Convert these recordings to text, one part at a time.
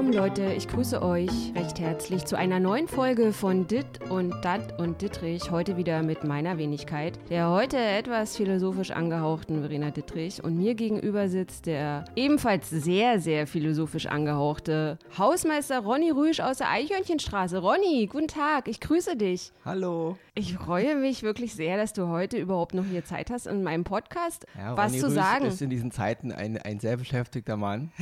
willkommen, Leute. Ich grüße euch recht herzlich zu einer neuen Folge von Dit und Dat und Dittrich. Heute wieder mit meiner Wenigkeit, der heute etwas philosophisch angehauchten Verena Dittrich. Und mir gegenüber sitzt der ebenfalls sehr, sehr philosophisch angehauchte Hausmeister Ronny Rüsch aus der Eichhörnchenstraße. Ronny, guten Tag. Ich grüße dich. Hallo. Ich freue mich wirklich sehr, dass du heute überhaupt noch hier Zeit hast, in meinem Podcast Ja, was Ronny zu Rüsch sagen. ist in diesen Zeiten ein, ein sehr beschäftigter Mann.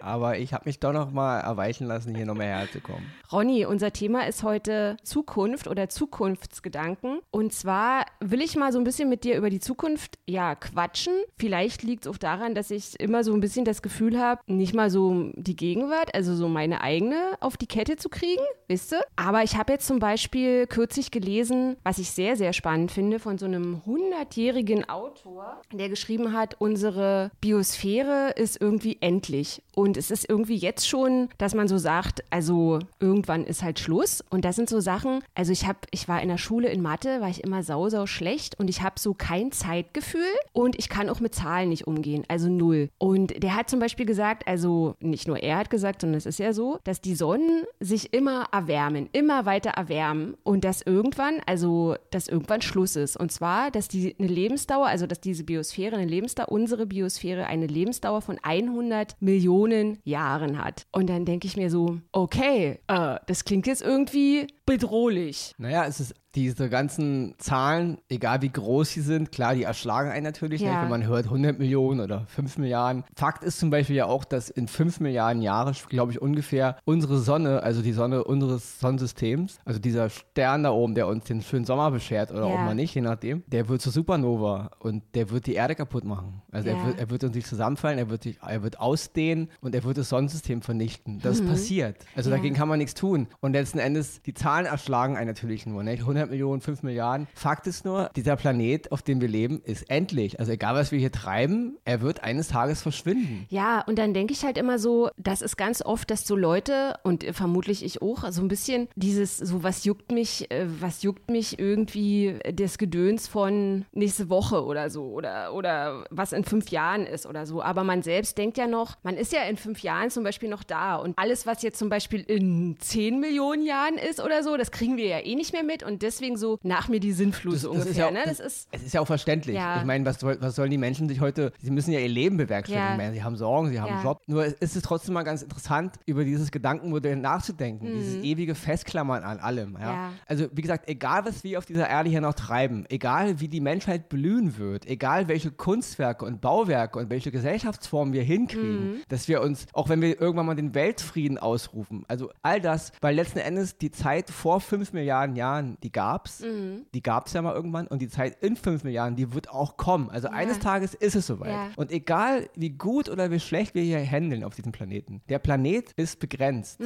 Aber ich habe mich doch noch mal erweichen lassen, hier noch mehr herzukommen. Ronny, unser Thema ist heute Zukunft oder Zukunftsgedanken. Und zwar will ich mal so ein bisschen mit dir über die Zukunft, ja, quatschen. Vielleicht liegt es auch daran, dass ich immer so ein bisschen das Gefühl habe, nicht mal so die Gegenwart, also so meine eigene auf die Kette zu kriegen, wisst ihr? Aber ich habe jetzt zum Beispiel kürzlich gelesen, was ich sehr, sehr spannend finde, von so einem 100-jährigen Autor, der geschrieben hat, unsere Biosphäre ist irgendwie endlich. Und es ist irgendwie jetzt schon, dass man so sagt, also irgendwann ist halt Schluss. Und das sind so Sachen, also ich habe, ich war in der Schule in Mathe, war ich immer sau, sau schlecht und ich habe so kein Zeitgefühl und ich kann auch mit Zahlen nicht umgehen, also null. Und der hat zum Beispiel gesagt, also nicht nur er hat gesagt, sondern es ist ja so, dass die Sonnen sich immer erwärmen, immer weiter erwärmen und dass irgendwann, also dass irgendwann Schluss ist. Und zwar, dass die eine Lebensdauer, also dass diese Biosphäre eine Lebensdauer, unsere Biosphäre eine Lebensdauer von 100 Millionen Jahren hat. Und dann denke ich mir so, okay, äh, das klingt jetzt irgendwie bedrohlich. Naja, es ist diese ganzen Zahlen, egal wie groß sie sind, klar, die erschlagen einen natürlich, Ja. nicht, wenn man hört 100 Millionen oder 5 Milliarden. Fakt ist zum Beispiel ja auch, dass in 5 Milliarden Jahren, glaube ich, ungefähr unsere Sonne, also die Sonne unseres Sonnensystems, also dieser Stern da oben, der uns den schönen Sommer beschert oder Ja. auch mal nicht, je nachdem, der wird zur Supernova und der wird die Erde kaputt machen. Also Ja. er, wird, er wird uns nicht zusammenfallen, er wird, sich, er wird ausdehnen und er wird das Sonnensystem vernichten. Das ist passiert. Also Mhm. Dagegen kann man nichts tun. Und letzten Endes, die Zahlen erschlagen einen natürlich nur. Nicht? 100 Millionen, 5 Milliarden. Fakt ist nur, dieser Planet, auf dem wir leben, ist endlich. Also egal, was wir hier treiben, er wird eines Tages verschwinden. Ja, und dann denke ich halt immer so, das ist ganz oft, dass so Leute und vermutlich ich auch, so ein bisschen dieses, so was juckt mich, äh, was juckt mich irgendwie das Gedöns von nächste Woche oder so oder, oder was in fünf Jahren ist oder so. Aber man selbst denkt ja noch, man ist ja in fünf Jahren zum Beispiel noch da und alles, was jetzt zum Beispiel in zehn Millionen Jahren ist oder so, das kriegen wir ja eh nicht mehr mit und deswegen so nach mir die Sinnflut so ungefähr, ja, ne? das, Das ist, es ist ja auch verständlich. Ja. Ich meine, was, was sollen die Menschen sich heute, sie müssen ja ihr Leben bewerkstelligen. Ja. Sie haben Sorgen, sie haben einen Job. Nur es ist trotzdem mal ganz interessant, über dieses Gedankenmodell nachzudenken. Dieses ewige Festklammern an allem. Mhm. Also, wie gesagt, egal was wir auf dieser Erde hier noch treiben, egal wie die Menschheit blühen wird, egal welche Kunstwerke und Bauwerke und welche Gesellschaftsformen wir hinkriegen, Mhm. dass wir uns, auch wenn wir irgendwann mal den Weltfrieden ausrufen, also all das, weil letzten Endes die Zeit vor fünf Milliarden Jahren, die gab's, Mhm. die gab's ja mal irgendwann und die Zeit in fünf Milliarden, die wird auch kommen. Also eines Tages ist es soweit. Ja. Und egal wie gut oder wie schlecht wir hier handeln auf diesem Planeten, der Planet ist begrenzt.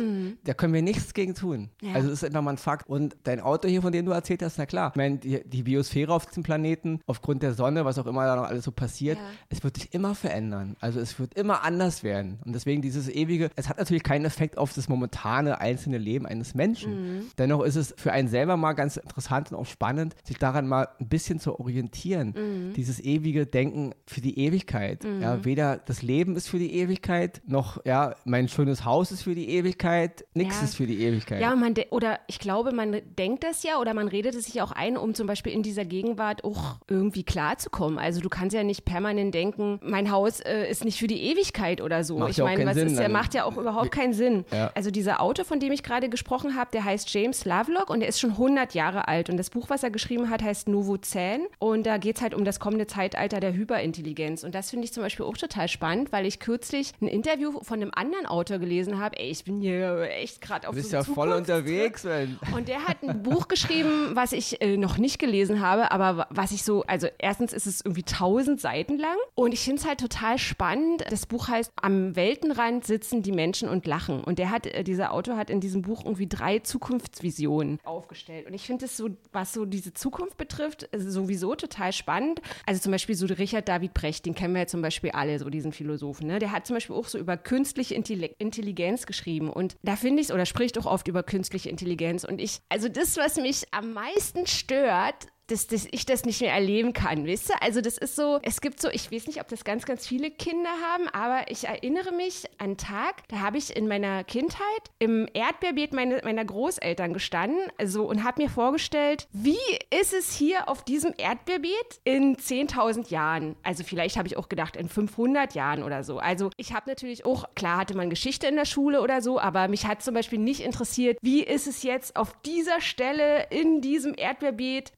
Da können wir nichts gegen tun. Mhm. Ja. Also es ist einfach mal ein Fakt. Und dein Auto hier, von dem du erzählt hast, na klar, ich meine, die, die Biosphäre auf diesem Planeten, aufgrund der Sonne, was auch immer da noch alles so passiert, Ja. es wird sich immer verändern. Also es wird immer anders werden. Und deswegen dieses ewige, es hat natürlich keinen Effekt auf das momentane einzelne Leben eines Menschen. Mhm. Dennoch ist es für einen selber mal ganz interessant und auch spannend, sich daran mal ein bisschen zu orientieren. Mhm. Dieses ewige Denken für die Ewigkeit. Ja, weder das Leben ist für die Ewigkeit, noch ja, mein schönes Haus ist für die Ewigkeit, nichts Ja. ist für die Ewigkeit. Ja, man de- oder ich glaube, man denkt das ja oder man redet es sich auch ein, um zum Beispiel in dieser Gegenwart auch irgendwie klarzukommen. Also du kannst ja nicht permanent denken, mein Haus äh, ist nicht für die Ewigkeit oder so. Macht ich ja meine, was Sinn, ist ja, dann- macht ja auch überhaupt keinen Sinn. Ja. Also dieser Autor, von dem ich gerade gesprochen habe, der heißt James Lovelock und der ist schon 100 Jahre alt und das Buch, was er geschrieben hat, heißt Novozän und da geht es halt um das kommende Zeitalter der Hyperintelligenz und das finde ich zum Beispiel auch total spannend, weil ich kürzlich ein Interview von einem anderen Autor gelesen habe. Ey, ich bin hier echt gerade auf du bist so ja einem voll unterwegs. Wenn, Und der hat ein Buch geschrieben, was ich äh, noch nicht gelesen habe, aber was ich so, also erstens ist es irgendwie tausend Seiten lang und ich finde es halt total spannend. Das Buch heißt Am Weltenrand sitzen die Menschen und lachen. Und der hat, äh, dieser Autor hat in diesem Buch irgendwie drei Zukunftsvisionen aufgestellt. Und ich finde es so, was so diese Zukunft betrifft, sowieso total spannend. Also zum Beispiel so Richard David Brecht, den kennen wir ja zum Beispiel alle, so diesen Philosophen. Ne? Der hat zum Beispiel auch so über künstliche Intelli- Intelligenz geschrieben. Und da finde ich es, oder spricht auch oft über künstliche Intelligenz. Und ich, also das, was mich am meisten stört, dass, dass ich das nicht mehr erleben kann, weißt du? Also das ist so, es gibt so, ich weiß nicht, ob das ganz, ganz viele Kinder haben, aber ich erinnere mich an einen Tag, da habe ich in meiner Kindheit im Erdbeerbeet meine, meiner Großeltern gestanden also, und habe mir vorgestellt, wie ist es hier auf diesem Erdbeerbeet in 10.000 Jahren? Also vielleicht habe ich auch gedacht, in 500 Jahren oder so. Also ich habe natürlich auch, klar hatte man Geschichte in der Schule oder so, aber mich hat zum Beispiel nicht interessiert, wie ist es jetzt auf dieser Stelle in diesem Erdbeerbeet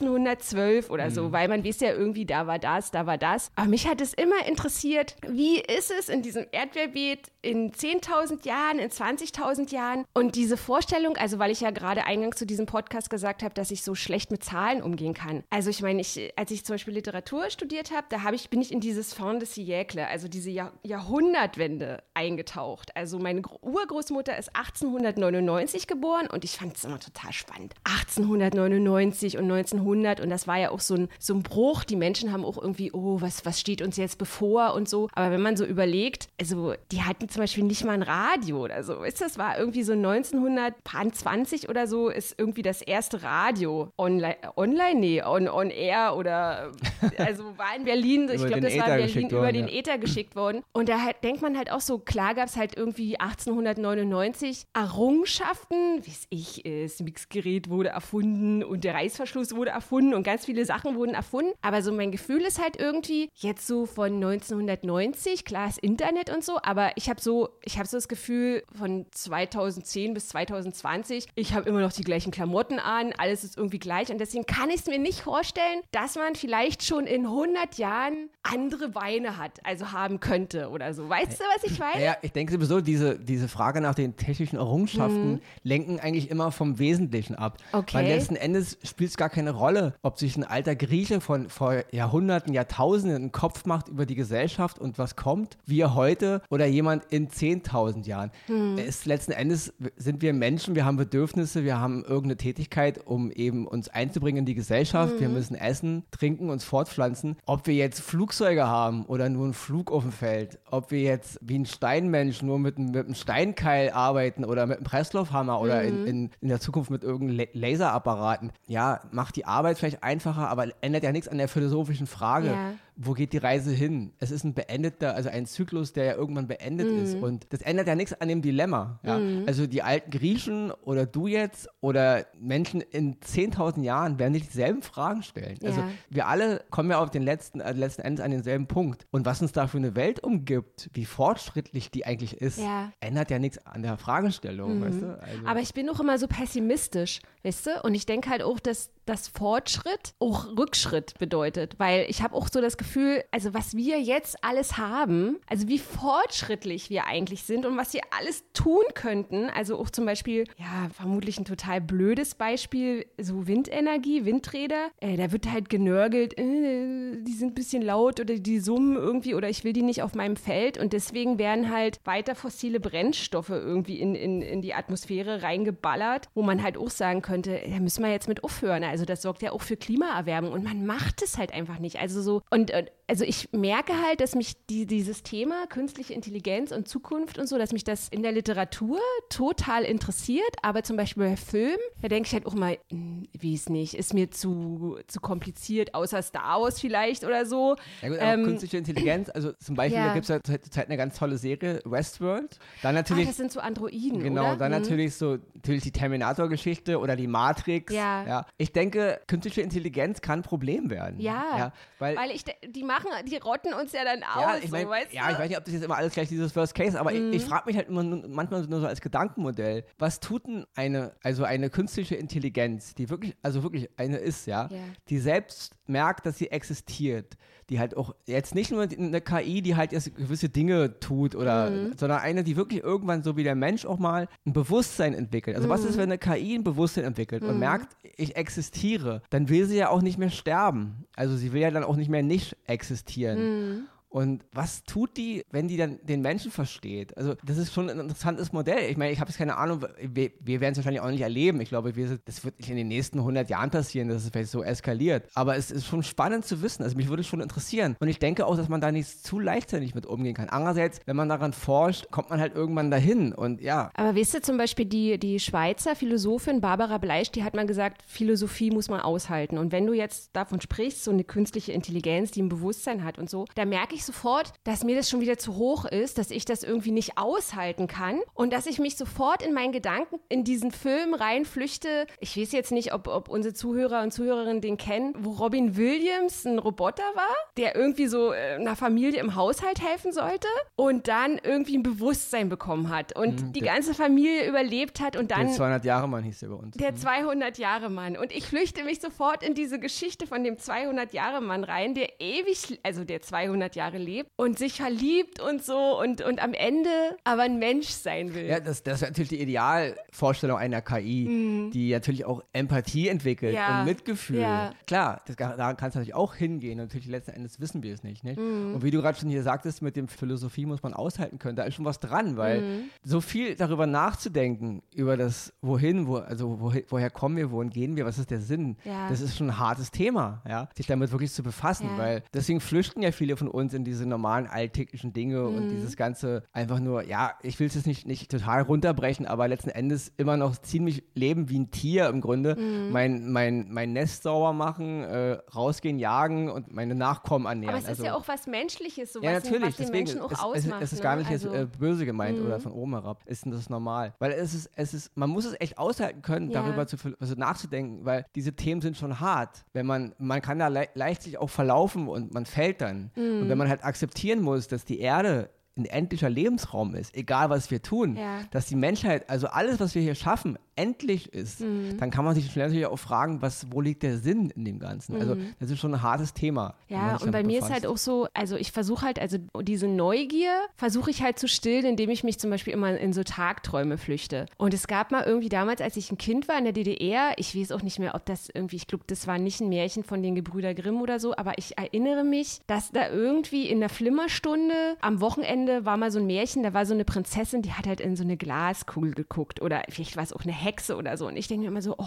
1312 oder so, mhm. weil man weiß ja irgendwie, da war das, da war das. Aber mich hat es immer interessiert, wie ist es in diesem Erdbeerbeet in 10.000 Jahren, in 20.000 Jahren? Und diese Vorstellung, also weil ich ja gerade eingangs zu diesem Podcast gesagt habe, dass ich so schlecht mit Zahlen umgehen kann. Also ich meine, ich, als ich zum Beispiel Literatur studiert habe, da hab ich, bin ich in dieses Fin de siècle, also diese Jahr Jahrhundertwende eingetaucht. Also meine Urgroßmutter ist 1899 geboren und ich fand es immer total spannend. 1899 und 1900 und das war ja auch so ein, so ein Bruch. Die Menschen haben auch irgendwie, oh, was, was steht uns jetzt bevor und so. Aber wenn man so überlegt, also die hatten zum Beispiel nicht mal ein Radio oder so. Ist das war irgendwie so 1920 oder so ist irgendwie das erste Radio online, online nee, on, on air oder also war in Berlin, ich glaube, das war in Berlin über worden, den ja. Äther geschickt worden. Und da halt, denkt man halt auch so, klar gab es halt irgendwie 1899 Errungenschaften, wie es ich ist, Mixgerät wurde erfunden und der Reißverschluss wurde erfunden und ganz viele Sachen wurden erfunden. Aber so mein Gefühl ist halt irgendwie jetzt so von 1990, klar ist Internet und so, aber ich habe so, ich habe so das Gefühl von 2010 bis 2020, ich habe immer noch die gleichen Klamotten an, alles ist irgendwie gleich und deswegen kann ich es mir nicht vorstellen, dass man vielleicht schon in 100 Jahren andere Beine hat, also haben könnte oder so. Weißt du, was ich meine? Ja, ich denke sowieso, diese, diese Frage nach den technischen Errungenschaften hm. lenken eigentlich immer vom Wesentlichen ab. Okay. Weil letzten Endes spielt es gar keine Rolle, ob sich ein alter Grieche von vor Jahrhunderten, Jahrtausenden einen Kopf macht über die Gesellschaft und was kommt, wir heute oder jemand in 10.000 Jahren. Hm. Es, letzten Endes sind wir Menschen, wir haben Bedürfnisse, wir haben irgendeine Tätigkeit, um eben uns einzubringen in die Gesellschaft. Hm. Wir müssen essen, trinken, uns fortpflanzen. Ob wir jetzt Flugzeuge haben oder nur einen Flug auf dem Feld, ob wir jetzt wie ein Steinmensch nur mit, mit einem Steinkeil arbeiten oder mit einem Presslaufhammer oder in, mhm. in, in der Zukunft mit irgendeinem Laserapparaten. Ja, macht die Arbeit vielleicht einfacher, aber ändert ja nichts an der philosophischen Frage. Ja wo geht die Reise hin? Es ist ein beendeter, also ein Zyklus, der ja irgendwann beendet mhm. ist. Und das ändert ja nichts an dem Dilemma. Ja? Mhm. Also die alten Griechen oder du jetzt oder Menschen in 10.000 Jahren werden nicht dieselben Fragen stellen. Also ja. Also wir alle kommen ja auf den letzten, also letzten Endes an denselben Punkt. Und was uns da für eine Welt umgibt, wie fortschrittlich die eigentlich ist, ja. ändert ja nichts an der Fragestellung. Mhm. Weißt du? also. Aber ich bin auch immer so pessimistisch, weißt du? Und ich denke halt auch, dass dass Fortschritt auch Rückschritt bedeutet, weil ich habe auch so das Gefühl, also was wir jetzt alles haben, also wie fortschrittlich wir eigentlich sind und was wir alles tun könnten, also auch zum Beispiel, ja, vermutlich ein total blödes Beispiel, so Windenergie, Windräder, äh, da wird halt genörgelt, äh, die sind ein bisschen laut oder die summen irgendwie oder ich will die nicht auf meinem Feld. Und deswegen werden halt weiter fossile Brennstoffe irgendwie in, in, in die Atmosphäre reingeballert, wo man halt auch sagen könnte, da müssen wir jetzt mit aufhören. Also das sorgt ja auch für Klimaerwärmung und man macht es halt einfach nicht. Also so, und, und also ich merke halt, dass mich die, dieses Thema künstliche Intelligenz und Zukunft und so, dass mich das in der Literatur total interessiert, aber zum Beispiel bei Film, da denke ich halt auch mal, wie es nicht, ist mir zu, zu kompliziert, außer Star Wars vielleicht oder so. Ja gut, ähm, künstliche Intelligenz, also zum Beispiel, ja. da gibt es ja zurzeit eine ganz tolle Serie, Westworld. Dann natürlich, ah, das sind so Androiden, Genau, oder? dann mhm. natürlich so, natürlich die Terminator-Geschichte oder die Matrix. Ja. ja. Ich denke, künstliche Intelligenz kann ein Problem werden. Ja, ja weil, weil ich, die machen, die rotten uns ja dann aus. Ja, ich, mein, so, weißt ja, ich weiß nicht, ob das jetzt immer alles gleich dieses First Case, aber mhm. ich, ich mhm. frage mich halt immer manchmal nur so als Gedankenmodell, was tut denn eine, also eine künstliche Intelligenz, die wirklich, also wirklich eine ist, ja, ja. die selbst merkt, dass sie existiert, die halt auch jetzt nicht nur eine KI, die halt jetzt gewisse Dinge tut oder, mhm. sondern eine, die wirklich irgendwann so wie der Mensch auch mal ein Bewusstsein entwickelt. Also mhm. was ist, wenn eine KI ein Bewusstsein entwickelt und mhm. merkt, ich existiere, dann will sie ja auch nicht mehr sterben. Also sie will ja dann auch nicht mehr nicht existieren. Und was tut die, wenn die dann den Menschen versteht? Also das ist schon ein interessantes Modell. Ich meine, ich habe jetzt keine Ahnung, wir, wir werden es wahrscheinlich auch nicht erleben. Ich glaube, wir, das wird nicht in den nächsten 100 Jahren passieren, dass es vielleicht so eskaliert. Aber es ist schon spannend zu wissen. Also mich würde es schon interessieren. Und ich denke auch, dass man da nicht zu leichtsinnig mit umgehen kann. Andererseits, wenn man daran forscht, kommt man halt irgendwann dahin. Und ja. Aber wisst ihr zum Beispiel, die, die Schweizer Philosophin Barbara Bleisch, die hat mal gesagt, Philosophie muss man aushalten. Und wenn du jetzt davon sprichst, so eine künstliche Intelligenz, die ein Bewusstsein hat und so, da merke ich sofort, dass mir das schon wieder zu hoch ist, dass ich das irgendwie nicht aushalten kann und dass ich mich sofort in meinen Gedanken in diesen Film reinflüchte. Ich weiß jetzt nicht, ob, ob unsere Zuhörer und Zuhörerinnen den kennen, wo Robin Williams ein Roboter war, der irgendwie so äh, einer Familie im Haushalt helfen sollte und dann irgendwie ein Bewusstsein bekommen hat und mhm, die ganze Familie überlebt hat und dann. Der 200 Jahre Mann hieß der bei uns. Der 200 Jahre Mann. Und ich flüchte mich sofort in diese Geschichte von dem 200 Jahre Mann rein, der ewig, also der 200 Jahre lebt und sich verliebt und so und, und am Ende aber ein Mensch sein will. Ja, das, das ist natürlich die Idealvorstellung einer KI, mhm. die natürlich auch Empathie entwickelt ja. und Mitgefühl. Ja. Klar, das, da kannst du natürlich auch hingehen. Natürlich letzten Endes wissen wir es nicht. nicht? Mhm. Und wie du gerade schon hier sagtest, mit dem Philosophie muss man aushalten können. Da ist schon was dran, weil mhm. so viel darüber nachzudenken, über das Wohin, wo, also wohin, woher kommen wir, wohin gehen wir, was ist der Sinn, ja. das ist schon ein hartes Thema, ja, sich damit wirklich zu befassen, weil deswegen flüchten ja viele von uns in diese normalen alltäglichen Dinge mhm. und dieses ganze einfach nur, ja, ich will es jetzt nicht, nicht total runterbrechen, aber letzten Endes immer noch ziemlich leben wie ein Tier im Grunde. Mhm. Mein, mein, mein Nest sauber machen, äh, rausgehen, jagen und meine Nachkommen ernähren. Aber es also, ist ja auch was Menschliches, so ja, was, natürlich, was den deswegen, Menschen auch es, ausmacht. Es, es ist gar nicht ne? also, jetzt äh, böse gemeint oder mhm. von oben herab. Ist das normal? Weil es ist, es ist, man muss es echt aushalten können, ja. darüber zu, also nachzudenken, weil diese Themen sind schon hart. Wenn man, man kann da le leicht sich auch verlaufen und man fällt dann. Mhm. Und wenn man halt akzeptieren muss, dass die Erde ein endlicher Lebensraum ist, egal was wir tun, ja. dass die Menschheit, also alles, was wir hier schaffen, endlich ist, mhm. dann kann man sich schnell natürlich auch fragen, was, wo liegt der Sinn in dem Ganzen? Also, mhm. Also das ist schon ein hartes Thema. Ja, und bei mir befasst. ist halt auch so, also ich versuche halt, also diese Neugier versuche ich halt zu stillen, indem ich mich zum Beispiel immer in so Tagträume flüchte. Und es gab mal irgendwie damals, als ich ein Kind war in der DDR, ich weiß auch nicht mehr, ob das irgendwie, ich glaube, das war nicht ein Märchen von den Gebrüder Grimm oder so, aber ich erinnere mich, dass da irgendwie in der Flimmerstunde am Wochenende war mal so ein Märchen, da war so eine Prinzessin, die hat halt in so eine Glaskugel geguckt oder vielleicht war es auch eine Hexe oder so. Und ich denke mir immer so, oh,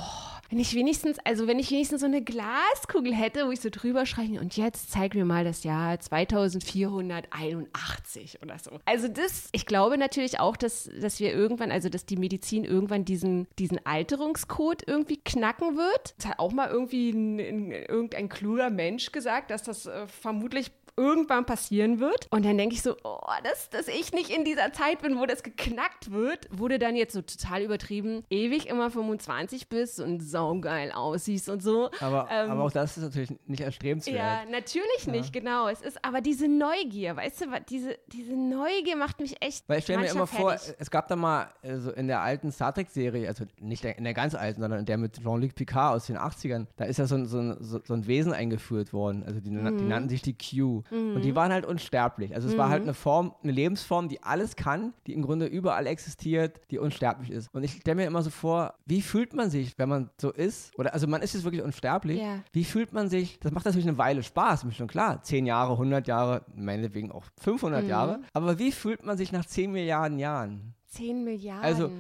wenn ich wenigstens, also wenn ich wenigstens so eine Glaskugel hätte, wo ich so drüber schreibe und jetzt zeig mir mal das Jahr 2481 oder so. Also das, ich glaube natürlich auch, dass, dass wir irgendwann, also dass die Medizin irgendwann diesen, diesen Alterungscode irgendwie knacken wird. Das hat auch mal irgendwie ein, ein, irgendein kluger Mensch gesagt, dass das äh, vermutlich irgendwann passieren wird. Und dann denke ich so, oh, dass, dass ich nicht in dieser Zeit bin, wo das geknackt wird, wurde dann jetzt so total übertrieben, ewig immer 25 bist und saugeil aussiehst und so. Aber, ähm, aber auch das ist natürlich nicht erstrebenswert. Ja, natürlich ja. nicht, genau. Es ist aber diese Neugier, weißt du, diese, diese Neugier macht mich echt. Weil ich stelle mir immer fertig. vor, es gab da mal also in der alten Star Trek-Serie, also nicht in der ganz alten, sondern in der mit Jean-Luc Picard aus den 80ern, da ist ja so ein, so ein, so ein Wesen eingeführt worden. Also die, mhm. die nannten sich die Q. Mhm. Und die waren halt unsterblich. Also es mhm. war halt mhm. eine Form, eine Lebensform, die alles kann, die im Grunde überall existiert, die unsterblich ist. Und ich stelle mir immer so vor, wie fühlt man sich, wenn man so ist? Oder also man ist jetzt wirklich unsterblich. Yeah. Wie fühlt man sich? Das macht natürlich eine Weile Spaß, ist schon klar. Zehn Jahre, 100 Jahre, meinetwegen auch 500 mhm. Jahre. Aber wie fühlt man sich nach 10 Milliarden Jahren? 10 Milliarden. Also,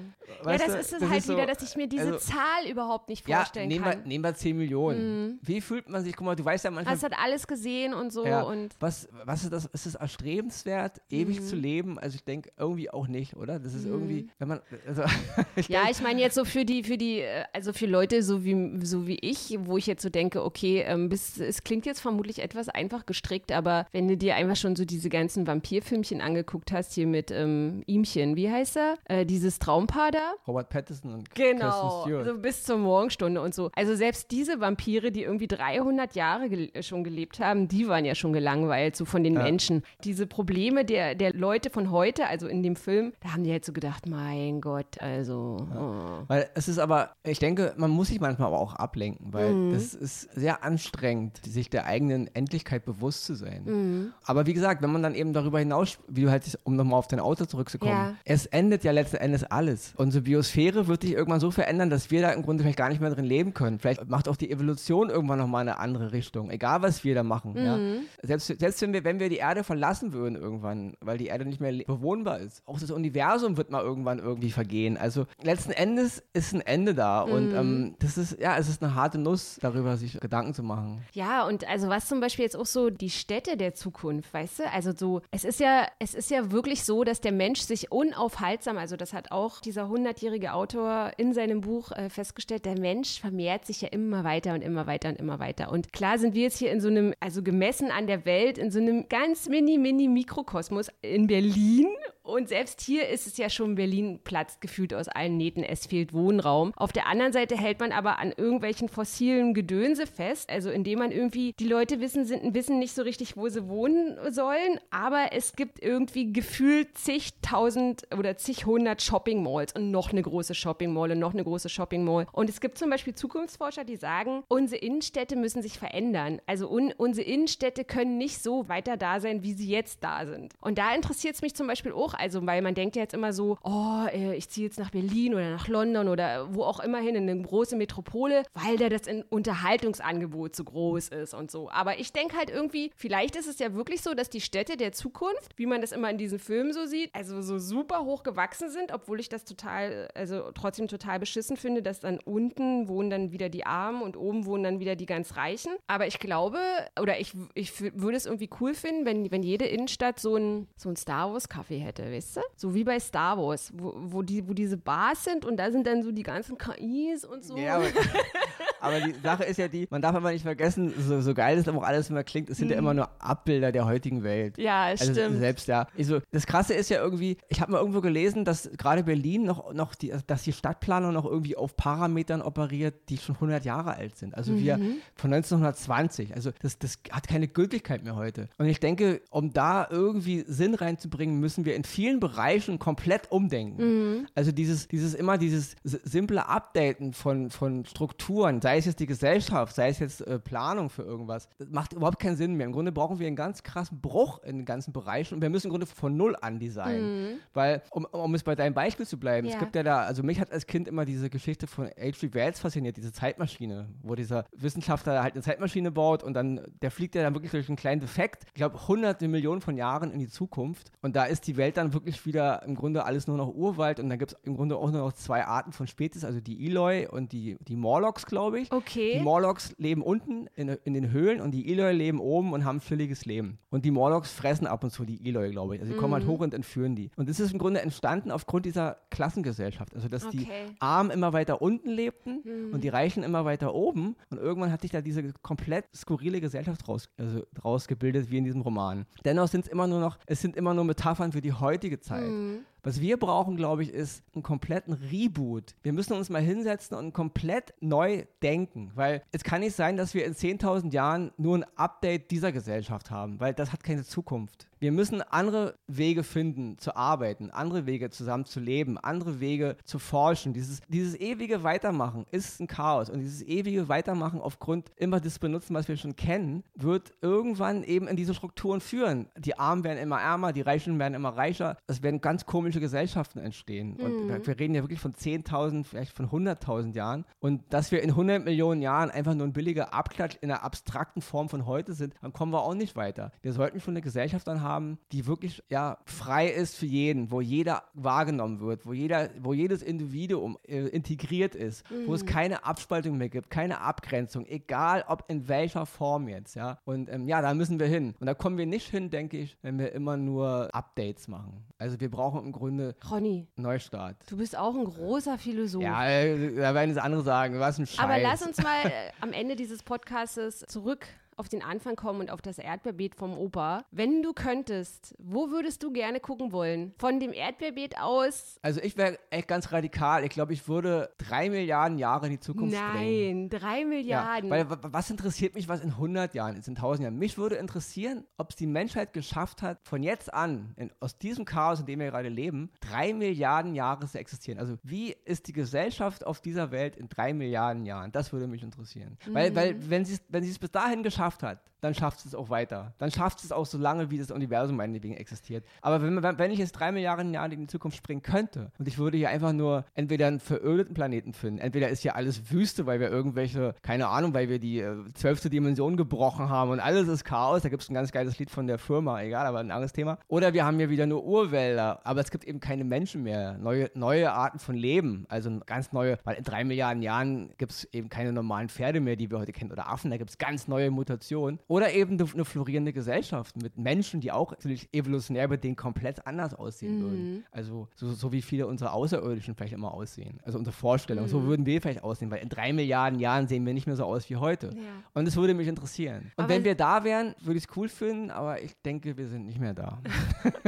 ja, das ist es das halt ist wieder, so, dass ich mir diese also, Zahl überhaupt nicht vorstellen ja, nehmen kann. Wir, nehmen wir 10 Millionen. Mhm. Wie fühlt man sich? Guck mal, du weißt ja manchmal. Es hat alles gesehen und so. Ja, und was, was ist das? Ist es erstrebenswert, ewig mhm. zu leben? Also ich denke irgendwie auch nicht, oder? Das ist mhm. irgendwie, wenn man. Also, ich ja, denk, ich meine jetzt so für die, für die, äh, also für Leute so wie, so wie ich, wo ich jetzt so denke, okay, ähm, bis, es klingt jetzt vermutlich etwas einfach gestrickt, aber wenn du dir einfach schon so diese ganzen Vampirfilmchen angeguckt hast, hier mit ähm, Ihmchen, wie heißt er? Äh, dieses Traumpaar da. Robert Pattinson und Genau, so bis zur Morgenstunde und so. Also selbst diese Vampire, die irgendwie 300 Jahre ge schon gelebt haben, die waren ja schon gelangweilt, so von den ja. Menschen. Diese Probleme der, der Leute von heute, also in dem Film, da haben die halt so gedacht, mein Gott, also. Ja. Oh. Weil es ist aber, ich denke, man muss sich manchmal aber auch ablenken, weil mhm. das ist sehr anstrengend, sich der eigenen Endlichkeit bewusst zu sein. Mhm. Aber wie gesagt, wenn man dann eben darüber hinaus, wie du halt, um nochmal auf dein Auto zurückzukommen, ja. es endet verendet ja letzten Endes alles. Unsere Biosphäre wird sich irgendwann so verändern, dass wir da im Grunde vielleicht gar nicht mehr drin leben können. Vielleicht macht auch die Evolution irgendwann nochmal eine andere Richtung. Egal, was wir da machen. Mhm. Ja. Selbst, selbst wenn, wir, wenn wir die Erde verlassen würden irgendwann, weil die Erde nicht mehr bewohnbar ist. Auch das Universum wird mal irgendwann irgendwie vergehen. Also letzten Endes ist ein Ende da. Mhm. Und ähm, das ist, ja, es ist eine harte Nuss, darüber sich Gedanken zu machen. Ja, und also was zum Beispiel jetzt auch so die Städte der Zukunft, weißt du? Also so, es ist ja, es ist ja wirklich so, dass der Mensch sich unaufhaltsam, also das hat auch dieser hundertjährige Autor in seinem Buch äh, festgestellt, der Mensch vermehrt sich ja immer weiter und immer weiter und immer weiter. Und klar sind wir jetzt hier in so einem, also gemessen an der Welt, in so einem ganz mini, mini Mikrokosmos in Berlin und selbst hier ist es ja schon, Berlin platzt gefühlt aus allen Nähten, es fehlt Wohnraum. Auf der anderen Seite hält man aber an irgendwelchen fossilen Gedönse fest, also indem man irgendwie, die Leute wissen, sind, wissen nicht so richtig, wo sie wohnen sollen, aber es gibt irgendwie gefühlt zigtausend oder zig hundert Shopping Malls und noch eine große Shopping Mall und noch eine große Shopping Mall. Und es gibt zum Beispiel Zukunftsforscher, die sagen, unsere Innenstädte müssen sich verändern. Also un unsere Innenstädte können nicht so weiter da sein, wie sie jetzt da sind. Und da interessiert es mich zum Beispiel auch, also, weil man denkt ja jetzt immer so, oh, äh, ich ziehe jetzt nach Berlin oder nach London oder wo auch immer hin in eine große Metropole, weil da das Unterhaltungsangebot so groß ist und so. Aber ich denke halt irgendwie, vielleicht ist es ja wirklich so, dass die Städte der Zukunft, wie man das immer in diesen Filmen so sieht, also so super hoch gewachsen sind, obwohl ich das total, also trotzdem total beschissen finde, dass dann unten wohnen dann wieder die Armen und oben wohnen dann wieder die ganz Reichen. Aber ich glaube, oder ich, ich würde es irgendwie cool finden, wenn, wenn jede Innenstadt so ein, so ein Star Wars Kaffee weißt du? So wie bei Star Wars, wo, wo, die, wo diese Bars sind und da sind dann so die ganzen KIs und so. Ja, aber, aber die Sache ist ja die, man darf aber nicht vergessen, so, so geil es aber auch alles immer klingt, es sind mhm. ja immer nur Abbilder der heutigen Welt. Ja, also stimmt. Selbst ja. Also, das Krasse ist ja irgendwie, ich habe mal irgendwo gelesen, dass gerade Berlin noch, noch die, dass die Stadtplanung noch irgendwie auf Parametern operiert, die schon 100 Jahre alt sind. Also mhm. wir von 1920. Also das, das hat keine Gültigkeit mehr heute. Und ich denke, um da irgendwie Sinn reinzubringen, müssen wir in vielen Bereichen komplett umdenken. Mhm. Also dieses, dieses immer dieses simple Updaten von, von Strukturen, sei es jetzt die Gesellschaft, sei es jetzt äh, Planung für irgendwas, das macht überhaupt keinen Sinn mehr. Im Grunde brauchen wir einen ganz krassen Bruch in den ganzen Bereichen und wir müssen im Grunde von Null an designen. Mhm. Weil, um, um es bei deinem Beispiel zu bleiben, ja. es gibt ja da, also mich hat als Kind immer diese Geschichte von H.G. Wells fasziniert, diese Zeitmaschine, wo dieser Wissenschaftler halt eine Zeitmaschine baut und dann, der fliegt ja dann wirklich durch einen kleinen Defekt, ich glaube hunderte Millionen von Jahren in die Zukunft und da ist die Welt dann wirklich wieder im Grunde alles nur noch Urwald und dann gibt es im Grunde auch nur noch zwei Arten von Spezies, also die Eloi und die, die Morlocks, glaube ich. Okay. Die Morlocks leben unten in, in den Höhlen und die Eloi leben oben und haben chilliges Leben. Und die Morlocks fressen ab und zu die Eloi, glaube ich. Also die mhm. kommen halt mhm. hoch und entführen die. Und das ist im Grunde entstanden aufgrund dieser Klassengesellschaft. Also dass okay. die Armen immer weiter unten lebten mhm. und die Reichen immer weiter oben. Und irgendwann hat sich da diese komplett skurrile Gesellschaft raus, also rausgebildet, wie in diesem Roman. Dennoch sind es immer nur noch, es sind immer nur Metaphern für die heutige Zeit. Mhm. Was wir brauchen, glaube ich, ist einen kompletten Reboot. Wir müssen uns mal hinsetzen und komplett neu denken, weil es kann nicht sein, dass wir in 10.000 Jahren nur ein Update dieser Gesellschaft haben, weil das hat keine Zukunft. Wir müssen andere Wege finden zu arbeiten, andere Wege zusammen zu leben, andere Wege zu forschen. Dieses, dieses ewige Weitermachen ist ein Chaos und dieses ewige Weitermachen aufgrund immer des Benutzen, was wir schon kennen, wird irgendwann eben in diese Strukturen führen. Die Armen werden immer ärmer, die Reichen werden immer reicher. Es werden ganz komische Gesellschaften entstehen. Mhm. Und wir reden ja wirklich von 10.000, vielleicht von 100.000 Jahren. Und dass wir in 100 Millionen Jahren einfach nur ein billiger Abklatsch in einer abstrakten Form von heute sind, dann kommen wir auch nicht weiter. Wir sollten schon eine Gesellschaft dann haben, haben, die wirklich ja frei ist für jeden, wo jeder wahrgenommen wird, wo jeder, wo jedes Individuum äh, integriert ist, mhm. wo es mhm. keine Abspaltung mehr gibt, keine Abgrenzung, egal ob in welcher Form jetzt, ja. Und ähm, ja, da müssen wir hin. Und da kommen wir nicht hin, denke ich, wenn wir immer nur Updates machen. Also wir brauchen im Grunde Ronny, Neustart. Du bist auch ein großer Philosoph. Ja, äh, da werden es andere sagen, was ein Scheiß. Aber lass uns mal äh, am Ende dieses Podcasts zurück auf den Anfang kommen und auf das Erdbeerbeet vom Opa. Wenn du könntest, wo würdest du gerne gucken wollen? Von dem Erdbeerbeet aus? Also ich wäre echt ganz radikal. Ich glaube, ich würde drei Milliarden Jahre in die Zukunft Nein, springen. drei Milliarden. Ja, weil was interessiert mich, was in 100 Jahren ist, in 1000 Jahren? Mich würde interessieren, ob es die Menschheit geschafft hat, von jetzt an, in, aus diesem Chaos, in dem wir gerade leben, drei Milliarden Jahre zu existieren. Also wie ist die Gesellschaft auf dieser Welt in drei Milliarden Jahren? Das würde mich interessieren. Mhm. Weil, weil wenn sie wenn es bis dahin geschafft geschafft hat, dann schafft es auch weiter. Dann schafft es auch so lange, wie das Universum meinetwegen existiert. Aber wenn, wenn ich jetzt drei Milliarden Jahre in die Zukunft springen könnte und ich würde hier einfach nur entweder einen verödeten Planeten finden, entweder ist hier alles Wüste, weil wir irgendwelche, keine Ahnung, weil wir die äh, zwölfte äh, Dimension gebrochen haben und alles ist Chaos. Da gibt es ein ganz geiles Lied von der Firma, egal, aber ein anderes Thema. Oder wir haben hier wieder nur Urwälder, aber es gibt eben keine Menschen mehr. Neue, neue Arten von Leben, also ganz neue, weil in drei Milliarden Jahren gibt es eben keine normalen Pferde mehr, die wir heute kennen, oder Affen, da gibt es ganz neue Mutationen. Oder eben eine florierende Gesellschaft mit Menschen, die auch natürlich evolutionär bedingt komplett anders aussehen mhm. würden. Also so, so, wie viele unserer Außerirdischen vielleicht immer aussehen. Also unsere Vorstellung. Mhm. So würden wir vielleicht aussehen, weil in drei Milliarden Jahren sehen wir nicht mehr so aus wie heute. Ja. Und das würde mich interessieren. Und aber wenn wir da wären, würde ich es cool finden, aber ich denke, wir sind nicht mehr da.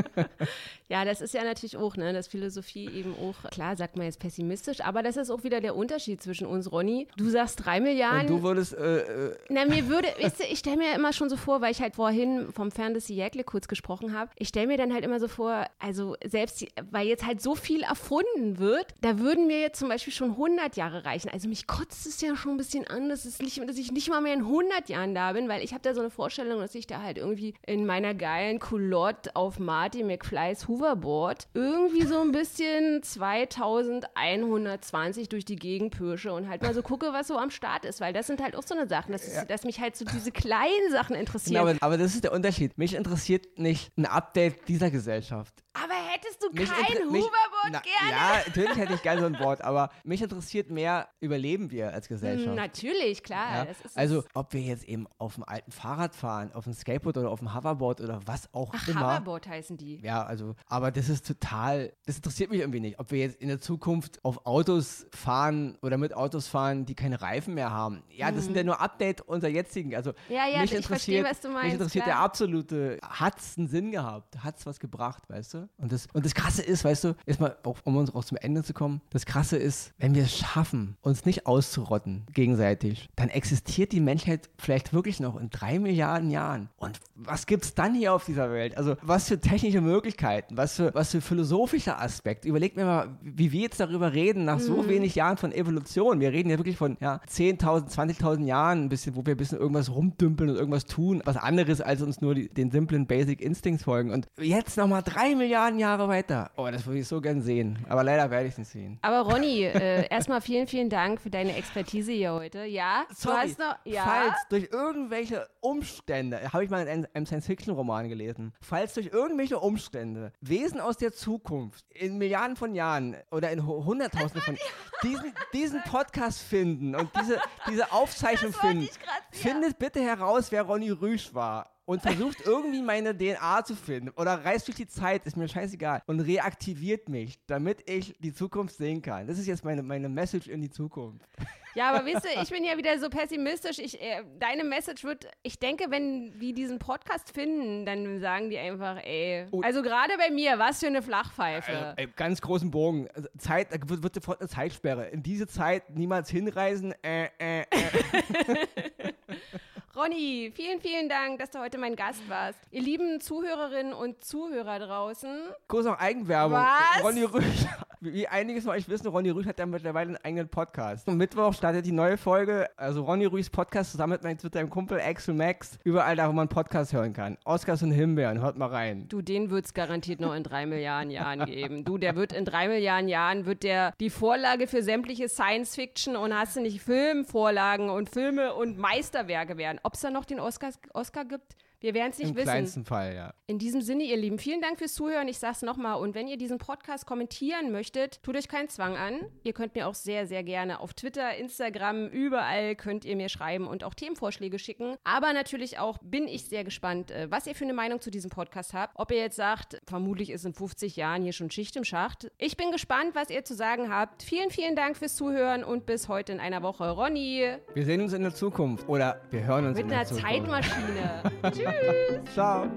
ja, das ist ja natürlich auch, ne, dass Philosophie eben auch, klar sagt man jetzt pessimistisch, aber das ist auch wieder der Unterschied zwischen uns, Ronny. Du sagst drei Milliarden. Und du würdest. Äh, äh na, mir würde, weißt du, ich stelle mir immer schon so vor, weil ich halt vorhin vom Fantasy Jäckle kurz gesprochen habe, ich stelle mir dann halt immer so vor, also selbst, weil jetzt halt so viel erfunden wird, da würden mir jetzt zum Beispiel schon 100 Jahre reichen. Also mich kotzt es ja schon ein bisschen an, dass, es nicht, dass ich nicht mal mehr in 100 Jahren da bin, weil ich habe da so eine Vorstellung, dass ich da halt irgendwie in meiner geilen Culotte auf Marty McFlys Hoverboard irgendwie so ein bisschen 2120 durch die Gegend pirsche und halt mal so gucke, was so am Start ist, weil das sind halt auch so eine Sachen, dass, ja. dass mich halt so diese kleinen Sachen interessieren. Genau, aber das ist der Unterschied. Mich interessiert nicht ein Update dieser Gesellschaft. Aber hättest du mich kein Hoverboard gerne? Ja, natürlich hätte ich gerne so ein Board, aber mich interessiert mehr, überleben wir als Gesellschaft. Hm, natürlich, klar. Ja? also, ob wir jetzt eben auf dem alten Fahrrad fahren, auf dem Skateboard oder auf dem Hoverboard oder was auch Ach, immer. Hoverboard heißen die. Ja, also, aber das ist total, das interessiert mich irgendwie nicht. Ob wir jetzt in der Zukunft auf Autos fahren oder mit Autos fahren, die keine Reifen mehr haben. Ja, das hm. sind ja nur Update unserer jetzigen. Also, ja, ja, mich ich verstehe, was du meinst. Mich interessiert klar. der absolute, hat es einen Sinn gehabt? Hat es was gebracht, weißt du? Und das, und das Krasse ist, weißt du, erstmal, um uns auch zum Ende zu kommen, das Krasse ist, wenn wir es schaffen, uns nicht auszurotten gegenseitig, dann existiert die Menschheit vielleicht wirklich noch in drei Milliarden Jahren. Und was gibt es dann hier auf dieser Welt? Also, was für technische Möglichkeiten, was für, was für philosophische Aspekte. Überlegt mir mal, wie wir jetzt darüber reden, nach so mhm. wenig Jahren von Evolution. Wir reden ja wirklich von ja, 10.000, 20.000 Jahren, ein bisschen, wo wir ein bisschen irgendwas rumdümpeln und irgendwas tun, was anderes als uns nur die, den simplen Basic Instincts folgen. Und jetzt nochmal drei Milliarden Jahre Jahre weiter. Oh, das würde ich so gern sehen. Aber leider werde ich es nicht sehen. Aber Ronny, äh, erstmal vielen, vielen Dank für deine Expertise hier heute. Ja, Sorry, du hast noch. Ja? Falls durch irgendwelche Umstände, habe ich mal in einem Science-Fiction-Roman gelesen, falls durch irgendwelche Umstände Wesen aus der Zukunft in Milliarden von Jahren oder in Hunderttausenden von diesen, diesen Podcast finden und diese, diese Aufzeichnung finden, findet bitte heraus, wer Ronny Rüsch war und versucht irgendwie meine DNA zu finden oder reist durch die Zeit, ist mir scheißegal und reaktiviert mich, damit ich die Zukunft sehen kann. Das ist jetzt meine, meine Message in die Zukunft. Ja, aber weißt du, ich bin ja wieder so pessimistisch. Ich, äh, deine Message wird, ich denke, wenn wir diesen Podcast finden, dann sagen die einfach, ey, oh. also gerade bei mir, was für eine Flachpfeife. Also, ey, ganz großen Bogen. Also Zeit, da wird, wird sofort eine Zeitsperre. In diese Zeit niemals hinreisen. Äh, äh, äh. Ronny, vielen, vielen Dank, dass du heute mein Gast warst. Ihr lieben Zuhörerinnen und Zuhörer draußen. Kurz noch Eigenwerbung. Was? Ronny Rüsch, wie einiges von euch wissen, Ronny Rüsch hat ja mittlerweile einen eigenen Podcast. Am Mittwoch startet die neue Folge, also Ronny Rüschs Podcast zusammen mit seinem Kumpel Axel Max, überall da, wo man Podcast hören kann. Oscars und Himbeeren, hört mal rein. Du, den wird es garantiert noch in drei Milliarden Jahren geben. Du, der wird in drei Milliarden Jahren, wird der die Vorlage für sämtliche Science-Fiction und hast du nicht Filmvorlagen und Filme und Meisterwerke werden ob es da noch den Oscar, Oscar gibt, wir werden es nicht Im wissen. Im kleinsten Fall, ja. In diesem Sinne, ihr Lieben, vielen Dank fürs Zuhören. Ich sage es nochmal. Und wenn ihr diesen Podcast kommentieren möchtet, tut euch keinen Zwang an. Ihr könnt mir auch sehr, sehr gerne auf Twitter, Instagram, überall könnt ihr mir schreiben und auch Themenvorschläge schicken. Aber natürlich auch bin ich sehr gespannt, äh, was ihr für eine Meinung zu diesem Podcast habt. Ob ihr jetzt sagt, vermutlich ist in 50 Jahren hier schon Schicht im Schacht. Ich bin gespannt, was ihr zu sagen habt. Vielen, vielen Dank fürs Zuhören und bis heute in einer Woche. Ronny. Wir sehen uns in der Zukunft. Oder wir hören uns Mit in der Zukunft. Mit einer Zeitmaschine. Tschüss. Ciao.